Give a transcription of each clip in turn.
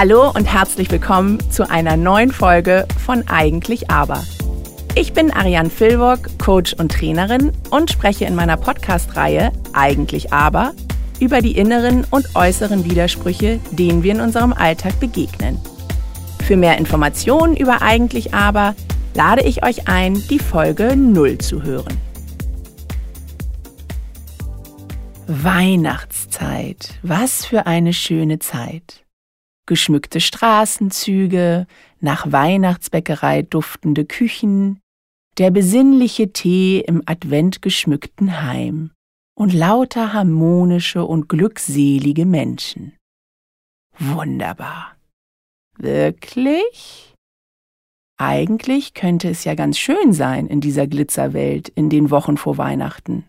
Hallo und herzlich willkommen zu einer neuen Folge von Eigentlich Aber. Ich bin Ariane Filburg, Coach und Trainerin und spreche in meiner Podcast-Reihe Eigentlich Aber über die inneren und äußeren Widersprüche, denen wir in unserem Alltag begegnen. Für mehr Informationen über Eigentlich Aber lade ich euch ein, die Folge 0 zu hören. Weihnachtszeit, was für eine schöne Zeit. Geschmückte Straßenzüge, nach Weihnachtsbäckerei duftende Küchen, der besinnliche Tee im adventgeschmückten Heim und lauter harmonische und glückselige Menschen. Wunderbar. Wirklich? Eigentlich könnte es ja ganz schön sein in dieser Glitzerwelt in den Wochen vor Weihnachten.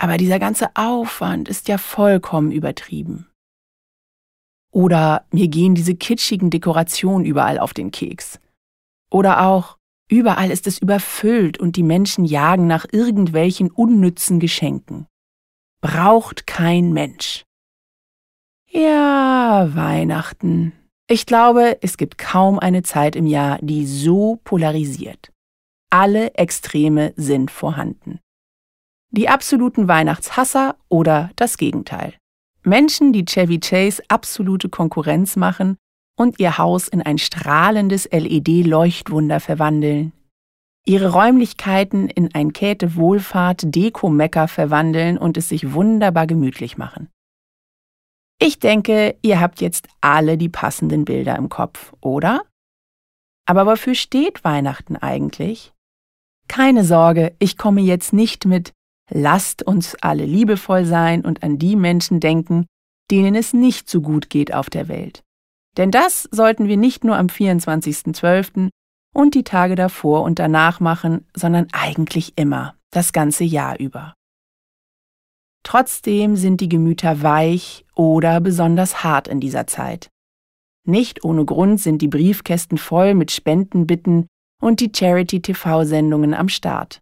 Aber dieser ganze Aufwand ist ja vollkommen übertrieben. Oder mir gehen diese kitschigen Dekorationen überall auf den Keks. Oder auch, überall ist es überfüllt und die Menschen jagen nach irgendwelchen unnützen Geschenken. Braucht kein Mensch. Ja, Weihnachten. Ich glaube, es gibt kaum eine Zeit im Jahr, die so polarisiert. Alle Extreme sind vorhanden. Die absoluten Weihnachtshasser oder das Gegenteil. Menschen, die Chevy Chase absolute Konkurrenz machen und ihr Haus in ein strahlendes LED-Leuchtwunder verwandeln. Ihre Räumlichkeiten in ein Käthe Wohlfahrt Deko-Mecker verwandeln und es sich wunderbar gemütlich machen. Ich denke, ihr habt jetzt alle die passenden Bilder im Kopf, oder? Aber wofür steht Weihnachten eigentlich? Keine Sorge, ich komme jetzt nicht mit Lasst uns alle liebevoll sein und an die Menschen denken, denen es nicht so gut geht auf der Welt. Denn das sollten wir nicht nur am 24.12. und die Tage davor und danach machen, sondern eigentlich immer, das ganze Jahr über. Trotzdem sind die Gemüter weich oder besonders hart in dieser Zeit. Nicht ohne Grund sind die Briefkästen voll mit Spendenbitten und die Charity-TV-Sendungen am Start.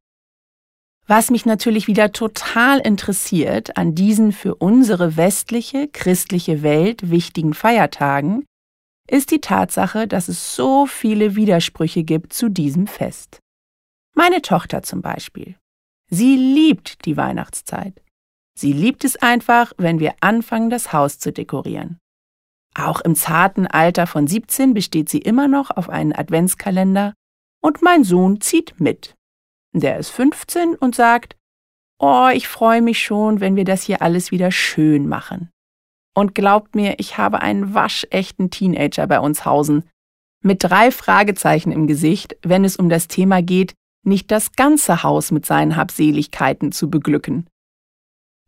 Was mich natürlich wieder total interessiert an diesen für unsere westliche, christliche Welt wichtigen Feiertagen, ist die Tatsache, dass es so viele Widersprüche gibt zu diesem Fest. Meine Tochter zum Beispiel. Sie liebt die Weihnachtszeit. Sie liebt es einfach, wenn wir anfangen, das Haus zu dekorieren. Auch im zarten Alter von 17 besteht sie immer noch auf einen Adventskalender und mein Sohn zieht mit. Der ist 15 und sagt, Oh, ich freue mich schon, wenn wir das hier alles wieder schön machen. Und glaubt mir, ich habe einen waschechten Teenager bei uns hausen. Mit drei Fragezeichen im Gesicht, wenn es um das Thema geht, nicht das ganze Haus mit seinen Habseligkeiten zu beglücken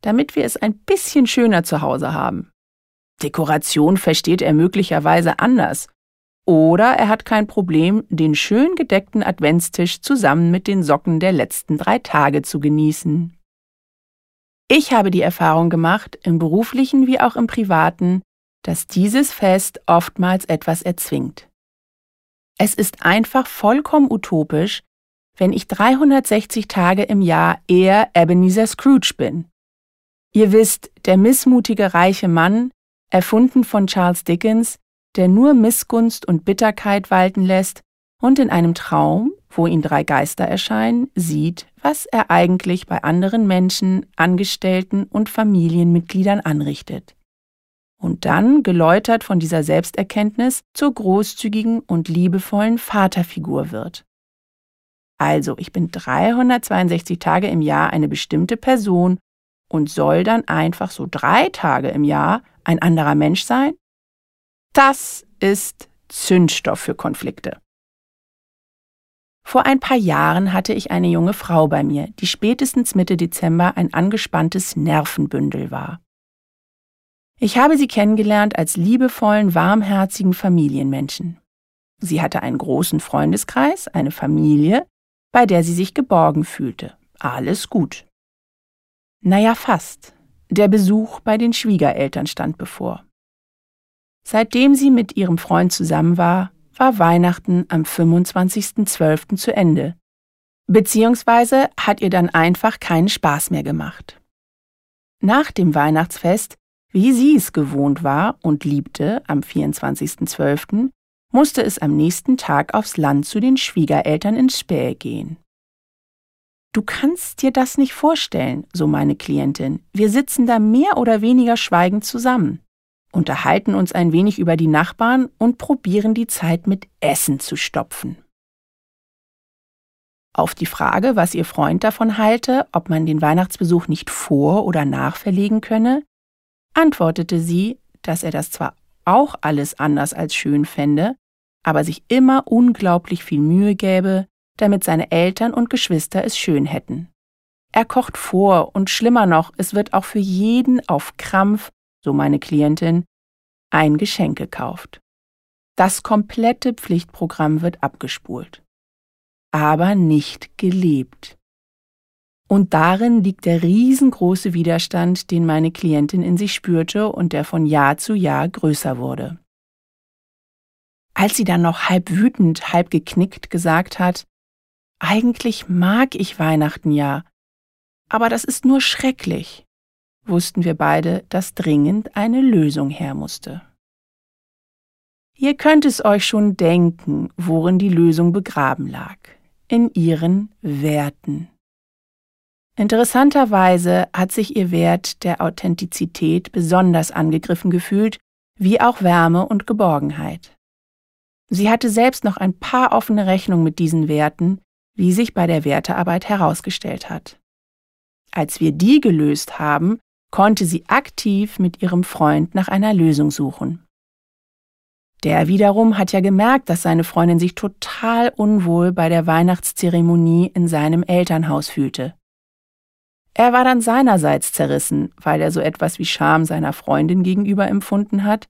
damit wir es ein bisschen schöner zu Hause haben. Dekoration versteht er möglicherweise anders. Oder er hat kein Problem, den schön gedeckten Adventstisch zusammen mit den Socken der letzten drei Tage zu genießen. Ich habe die Erfahrung gemacht, im beruflichen wie auch im privaten, dass dieses Fest oftmals etwas erzwingt. Es ist einfach vollkommen utopisch, wenn ich 360 Tage im Jahr eher Ebenezer Scrooge bin. Ihr wisst, der missmutige reiche Mann, erfunden von Charles Dickens, der nur Missgunst und Bitterkeit walten lässt und in einem Traum, wo ihn drei Geister erscheinen, sieht, was er eigentlich bei anderen Menschen, Angestellten und Familienmitgliedern anrichtet. Und dann, geläutert von dieser Selbsterkenntnis, zur großzügigen und liebevollen Vaterfigur wird. Also, ich bin 362 Tage im Jahr eine bestimmte Person und soll dann einfach so drei Tage im Jahr ein anderer Mensch sein? Das ist Zündstoff für Konflikte. Vor ein paar Jahren hatte ich eine junge Frau bei mir, die spätestens Mitte Dezember ein angespanntes Nervenbündel war. Ich habe sie kennengelernt als liebevollen, warmherzigen Familienmenschen. Sie hatte einen großen Freundeskreis, eine Familie, bei der sie sich geborgen fühlte. Alles gut. Naja, fast. Der Besuch bei den Schwiegereltern stand bevor. Seitdem sie mit ihrem Freund zusammen war, war Weihnachten am 25.12. zu Ende. Beziehungsweise hat ihr dann einfach keinen Spaß mehr gemacht. Nach dem Weihnachtsfest Wie sie es gewohnt war und liebte am 24.12., musste es am nächsten Tag aufs Land zu den Schwiegereltern in Späh gehen. Du kannst dir das nicht vorstellen, so meine Klientin. Wir sitzen da mehr oder weniger schweigend zusammen, unterhalten uns ein wenig über die Nachbarn und probieren die Zeit mit Essen zu stopfen. Auf die Frage, was ihr Freund davon halte, ob man den Weihnachtsbesuch nicht vor oder nach verlegen könne, antwortete sie, dass er das zwar auch alles anders als schön fände, aber sich immer unglaublich viel Mühe gäbe, damit seine Eltern und Geschwister es schön hätten. Er kocht vor und schlimmer noch, es wird auch für jeden auf Krampf, so meine Klientin, ein Geschenk gekauft. Das komplette Pflichtprogramm wird abgespult. Aber nicht gelebt. Und darin liegt der riesengroße Widerstand, den meine Klientin in sich spürte und der von Jahr zu Jahr größer wurde. Als sie dann noch halb wütend, halb geknickt gesagt hat, eigentlich mag ich Weihnachten ja, aber das ist nur schrecklich, wussten wir beide, dass dringend eine Lösung her musste. Ihr könnt es euch schon denken, worin die Lösung begraben lag. In ihren Werten. Interessanterweise hat sich ihr Wert der Authentizität besonders angegriffen gefühlt, wie auch Wärme und Geborgenheit. Sie hatte selbst noch ein paar offene Rechnungen mit diesen Werten, wie sich bei der Wertearbeit herausgestellt hat. Als wir die gelöst haben, konnte sie aktiv mit ihrem Freund nach einer Lösung suchen. Der wiederum hat ja gemerkt, dass seine Freundin sich total unwohl bei der Weihnachtszeremonie in seinem Elternhaus fühlte. Er war dann seinerseits zerrissen, weil er so etwas wie Scham seiner Freundin gegenüber empfunden hat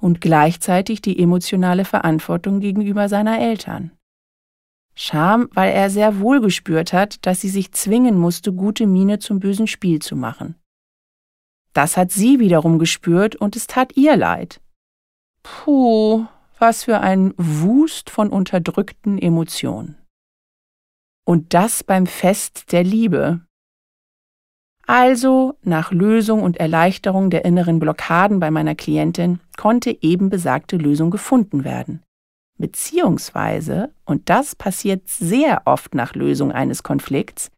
und gleichzeitig die emotionale Verantwortung gegenüber seiner Eltern. Scham, weil er sehr wohl gespürt hat, dass sie sich zwingen musste, gute Miene zum bösen Spiel zu machen. Das hat sie wiederum gespürt und es tat ihr leid. Puh, was für ein Wust von unterdrückten Emotionen. Und das beim Fest der Liebe, also, nach Lösung und Erleichterung der inneren Blockaden bei meiner Klientin konnte eben besagte Lösung gefunden werden. Beziehungsweise, und das passiert sehr oft nach Lösung eines Konflikts,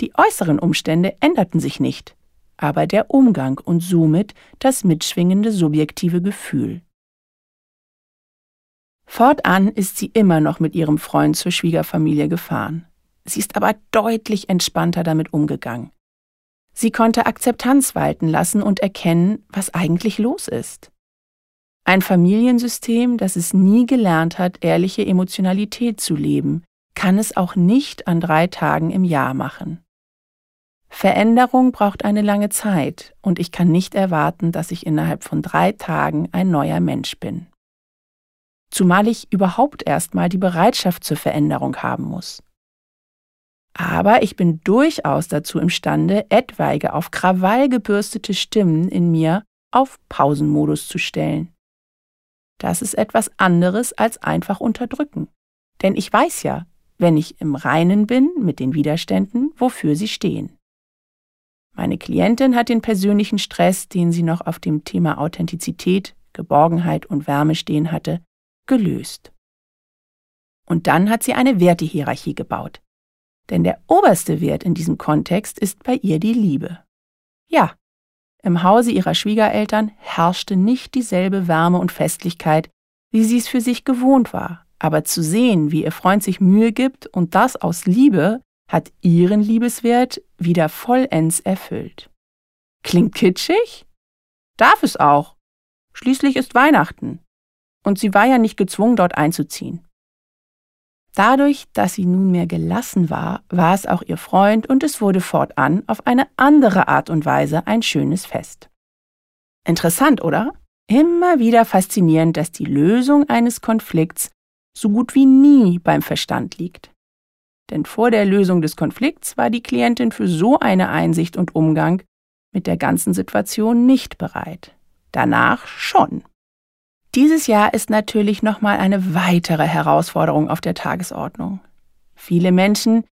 die äußeren Umstände änderten sich nicht, aber der Umgang und somit das mitschwingende subjektive Gefühl. Fortan ist sie immer noch mit ihrem Freund zur Schwiegerfamilie gefahren. Sie ist aber deutlich entspannter damit umgegangen. Sie konnte Akzeptanz walten lassen und erkennen, was eigentlich los ist. Ein Familiensystem, das es nie gelernt hat, ehrliche Emotionalität zu leben, kann es auch nicht an drei Tagen im Jahr machen. Veränderung braucht eine lange Zeit und ich kann nicht erwarten, dass ich innerhalb von drei Tagen ein neuer Mensch bin. Zumal ich überhaupt erstmal die Bereitschaft zur Veränderung haben muss. Aber ich bin durchaus dazu imstande, etwaige auf Krawall gebürstete Stimmen in mir auf Pausenmodus zu stellen. Das ist etwas anderes als einfach unterdrücken. Denn ich weiß ja, wenn ich im Reinen bin mit den Widerständen, wofür sie stehen. Meine Klientin hat den persönlichen Stress, den sie noch auf dem Thema Authentizität, Geborgenheit und Wärme stehen hatte, gelöst. Und dann hat sie eine Wertehierarchie gebaut. Denn der oberste Wert in diesem Kontext ist bei ihr die Liebe. Ja, im Hause ihrer Schwiegereltern herrschte nicht dieselbe Wärme und Festlichkeit, wie sie es für sich gewohnt war. Aber zu sehen, wie ihr Freund sich Mühe gibt und das aus Liebe, hat ihren Liebeswert wieder vollends erfüllt. Klingt kitschig? Darf es auch. Schließlich ist Weihnachten. Und sie war ja nicht gezwungen, dort einzuziehen. Dadurch, dass sie nunmehr gelassen war, war es auch ihr Freund und es wurde fortan auf eine andere Art und Weise ein schönes Fest. Interessant, oder? Immer wieder faszinierend, dass die Lösung eines Konflikts so gut wie nie beim Verstand liegt. Denn vor der Lösung des Konflikts war die Klientin für so eine Einsicht und Umgang mit der ganzen Situation nicht bereit. Danach schon. Dieses Jahr ist natürlich nochmal eine weitere Herausforderung auf der Tagesordnung. Viele Menschen,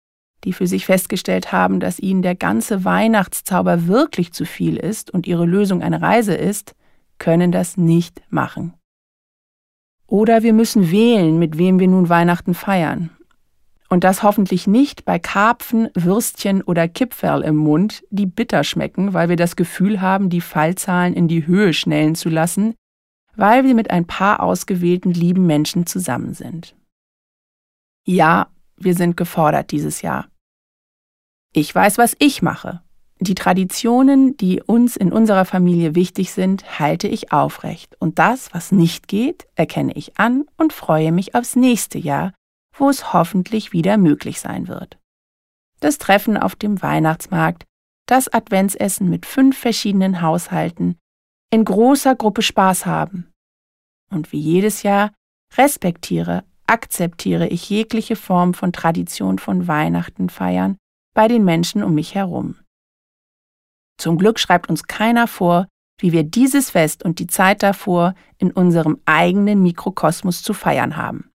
die für sich festgestellt haben, dass ihnen der ganze Weihnachtszauber wirklich zu viel ist und ihre Lösung eine Reise ist, können das nicht machen. Oder wir müssen wählen, mit wem wir nun Weihnachten feiern. Und das hoffentlich nicht bei Karpfen, Würstchen oder Kipferl im Mund, die bitter schmecken, weil wir das Gefühl haben, die Fallzahlen in die Höhe schnellen zu lassen, weil wir mit ein paar ausgewählten lieben Menschen zusammen sind. Ja, wir sind gefordert dieses Jahr. Ich weiß, was ich mache. Die Traditionen, die uns in unserer Familie wichtig sind, halte ich aufrecht. Und das, was nicht geht, erkenne ich an und freue mich aufs nächste Jahr, wo es hoffentlich wieder möglich sein wird. Das Treffen auf dem Weihnachtsmarkt, das Adventsessen mit fünf verschiedenen Haushalten, in großer Gruppe Spaß haben. Und wie jedes Jahr respektiere, akzeptiere ich jegliche Form von Tradition von Weihnachten feiern bei den Menschen um mich herum. Zum Glück schreibt uns keiner vor, wie wir dieses Fest und die Zeit davor in unserem eigenen Mikrokosmos zu feiern haben.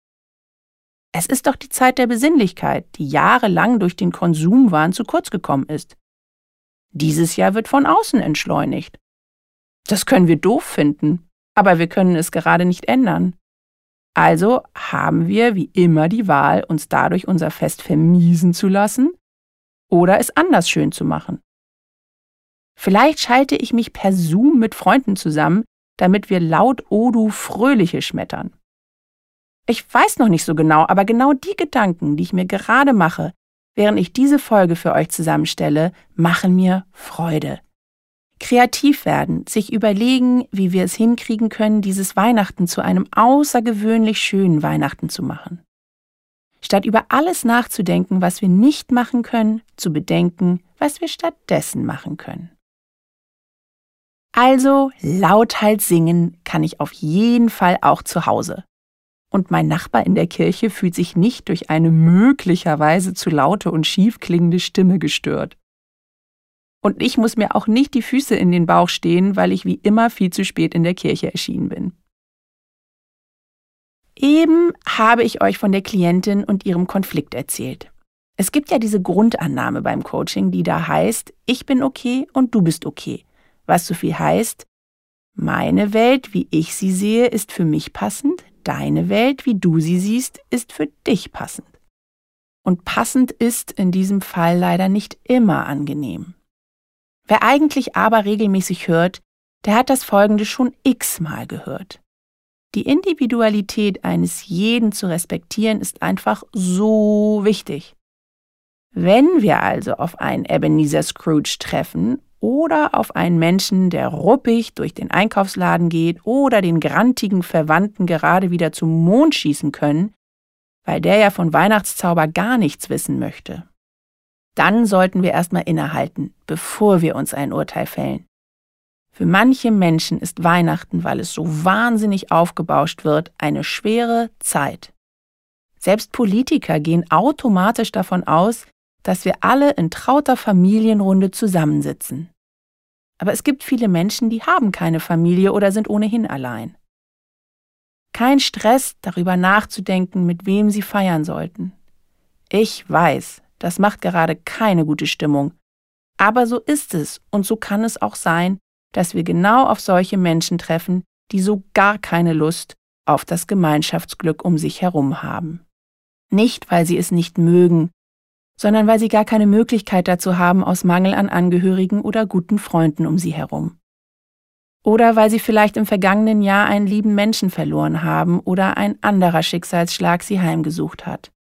Es ist doch die Zeit der Besinnlichkeit, die jahrelang durch den Konsumwahn zu kurz gekommen ist. Dieses Jahr wird von außen entschleunigt. Das können wir doof finden, aber wir können es gerade nicht ändern. Also haben wir wie immer die Wahl, uns dadurch unser Fest vermiesen zu lassen oder es anders schön zu machen. Vielleicht schalte ich mich per Zoom mit Freunden zusammen, damit wir laut Odu Fröhliche schmettern. Ich weiß noch nicht so genau, aber genau die Gedanken, die ich mir gerade mache, während ich diese Folge für euch zusammenstelle, machen mir Freude. Kreativ werden, sich überlegen, wie wir es hinkriegen können, dieses Weihnachten zu einem außergewöhnlich schönen Weihnachten zu machen. Statt über alles nachzudenken, was wir nicht machen können, zu bedenken, was wir stattdessen machen können. Also lauthals singen kann ich auf jeden Fall auch zu Hause und mein Nachbar in der Kirche fühlt sich nicht durch eine möglicherweise zu laute und schief klingende Stimme gestört. Und ich muss mir auch nicht die Füße in den Bauch stehen, weil ich wie immer viel zu spät in der Kirche erschienen bin. Eben habe ich euch von der Klientin und ihrem Konflikt erzählt. Es gibt ja diese Grundannahme beim Coaching, die da heißt, ich bin okay und du bist okay. Was so viel heißt, meine Welt, wie ich sie sehe, ist für mich passend, deine Welt, wie du sie siehst, ist für dich passend. Und passend ist in diesem Fall leider nicht immer angenehm. Wer eigentlich aber regelmäßig hört, der hat das Folgende schon x-mal gehört. Die Individualität eines jeden zu respektieren ist einfach so wichtig. Wenn wir also auf einen Ebenezer Scrooge treffen oder auf einen Menschen, der ruppig durch den Einkaufsladen geht oder den grantigen Verwandten gerade wieder zum Mond schießen können, weil der ja von Weihnachtszauber gar nichts wissen möchte. Dann sollten wir erstmal innehalten, bevor wir uns ein Urteil fällen. Für manche Menschen ist Weihnachten, weil es so wahnsinnig aufgebauscht wird, eine schwere Zeit. Selbst Politiker gehen automatisch davon aus, dass wir alle in trauter Familienrunde zusammensitzen. Aber es gibt viele Menschen, die haben keine Familie oder sind ohnehin allein. Kein Stress, darüber nachzudenken, mit wem sie feiern sollten. Ich weiß, das macht gerade keine gute Stimmung. Aber so ist es und so kann es auch sein, dass wir genau auf solche Menschen treffen, die so gar keine Lust auf das Gemeinschaftsglück um sich herum haben. Nicht, weil sie es nicht mögen sondern weil sie gar keine Möglichkeit dazu haben aus Mangel an Angehörigen oder guten Freunden um sie herum. Oder weil sie vielleicht im vergangenen Jahr einen lieben Menschen verloren haben oder ein anderer Schicksalsschlag sie heimgesucht hat.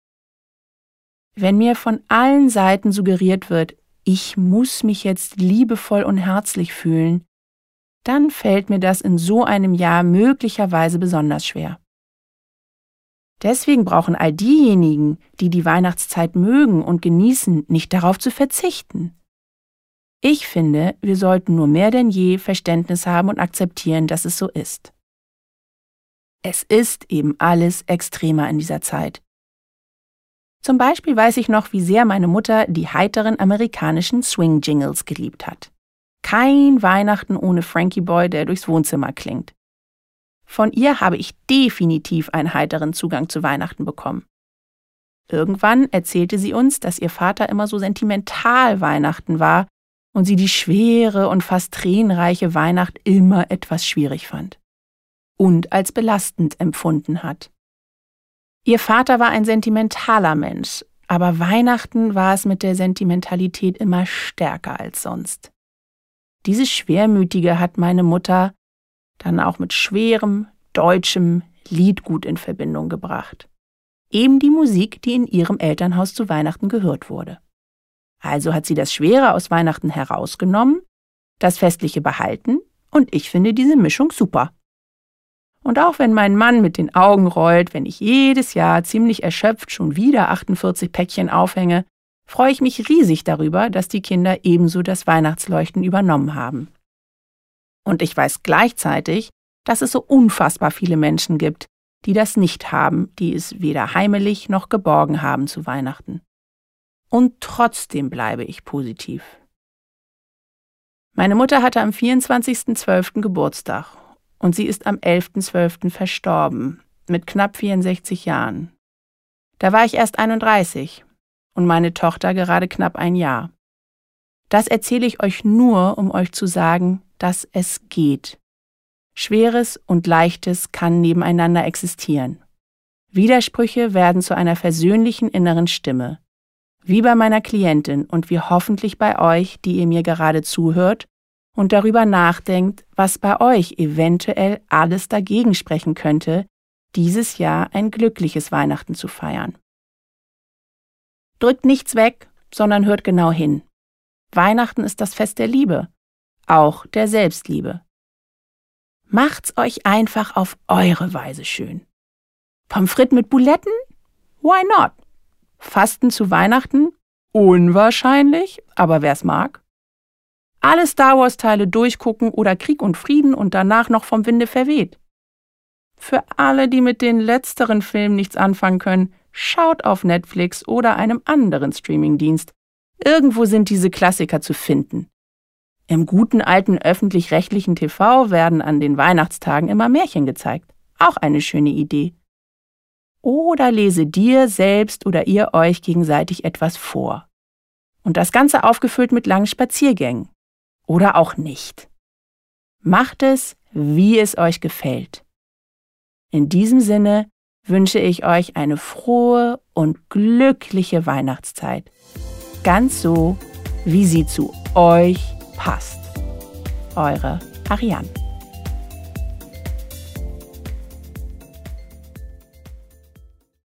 Wenn mir von allen Seiten suggeriert wird, ich muss mich jetzt liebevoll und herzlich fühlen, dann fällt mir das in so einem Jahr möglicherweise besonders schwer. Deswegen brauchen all diejenigen, die die Weihnachtszeit mögen und genießen, nicht darauf zu verzichten. Ich finde, wir sollten nur mehr denn je Verständnis haben und akzeptieren, dass es so ist. Es ist eben alles extremer in dieser Zeit. Zum Beispiel weiß ich noch, wie sehr meine Mutter die heiteren amerikanischen Swing-Jingles geliebt hat. Kein Weihnachten ohne Frankie Boy, der durchs Wohnzimmer klingt. Von ihr habe ich definitiv einen heiteren Zugang zu Weihnachten bekommen. Irgendwann erzählte sie uns, dass ihr Vater immer so sentimental Weihnachten war und sie die schwere und fast tränenreiche Weihnacht immer etwas schwierig fand und als belastend empfunden hat. Ihr Vater war ein sentimentaler Mensch, aber Weihnachten war es mit der Sentimentalität immer stärker als sonst. Dieses Schwermütige hat meine Mutter dann auch mit schwerem, deutschem Liedgut in Verbindung gebracht. Eben die Musik, die in ihrem Elternhaus zu Weihnachten gehört wurde. Also hat sie das Schwere aus Weihnachten herausgenommen, das Festliche behalten, und ich finde diese Mischung super. Und auch wenn mein Mann mit den Augen rollt, wenn ich jedes Jahr ziemlich erschöpft schon wieder 48 Päckchen aufhänge, freue ich mich riesig darüber, dass die Kinder ebenso das Weihnachtsleuchten übernommen haben. Und ich weiß gleichzeitig, dass es so unfassbar viele Menschen gibt, die das nicht haben, die es weder heimelig noch geborgen haben zu Weihnachten. Und trotzdem bleibe ich positiv. Meine Mutter hatte am 24.12. Geburtstag und sie ist am 11.12. verstorben, mit knapp 64 Jahren. Da war ich erst 31 und meine Tochter gerade knapp ein Jahr. Das erzähle ich euch nur, um euch zu sagen, dass es geht. Schweres und Leichtes kann nebeneinander existieren. Widersprüche werden zu einer versöhnlichen inneren Stimme. Wie bei meiner Klientin und wie hoffentlich bei euch, die ihr mir gerade zuhört und darüber nachdenkt, was bei euch eventuell alles dagegen sprechen könnte, dieses Jahr ein glückliches Weihnachten zu feiern. Drückt nichts weg, sondern hört genau hin. Weihnachten ist das Fest der Liebe, auch der Selbstliebe. Macht's euch einfach auf eure Weise schön. Pommes frites mit Buletten? Why not? Fasten zu Weihnachten? Unwahrscheinlich, aber wer's mag. Alle Star Wars-Teile durchgucken oder Krieg und Frieden und danach noch vom Winde verweht. Für alle, die mit den letzteren Filmen nichts anfangen können, schaut auf Netflix oder einem anderen Streamingdienst. Irgendwo sind diese Klassiker zu finden. Im guten alten öffentlich-rechtlichen TV werden an den Weihnachtstagen immer Märchen gezeigt. Auch eine schöne Idee. Oder lese dir selbst oder ihr euch gegenseitig etwas vor. Und das Ganze aufgefüllt mit langen Spaziergängen oder auch nicht. Macht es, wie es euch gefällt. In diesem Sinne wünsche ich euch eine frohe und glückliche Weihnachtszeit. Ganz so, wie sie zu euch passt. Eure Ariane.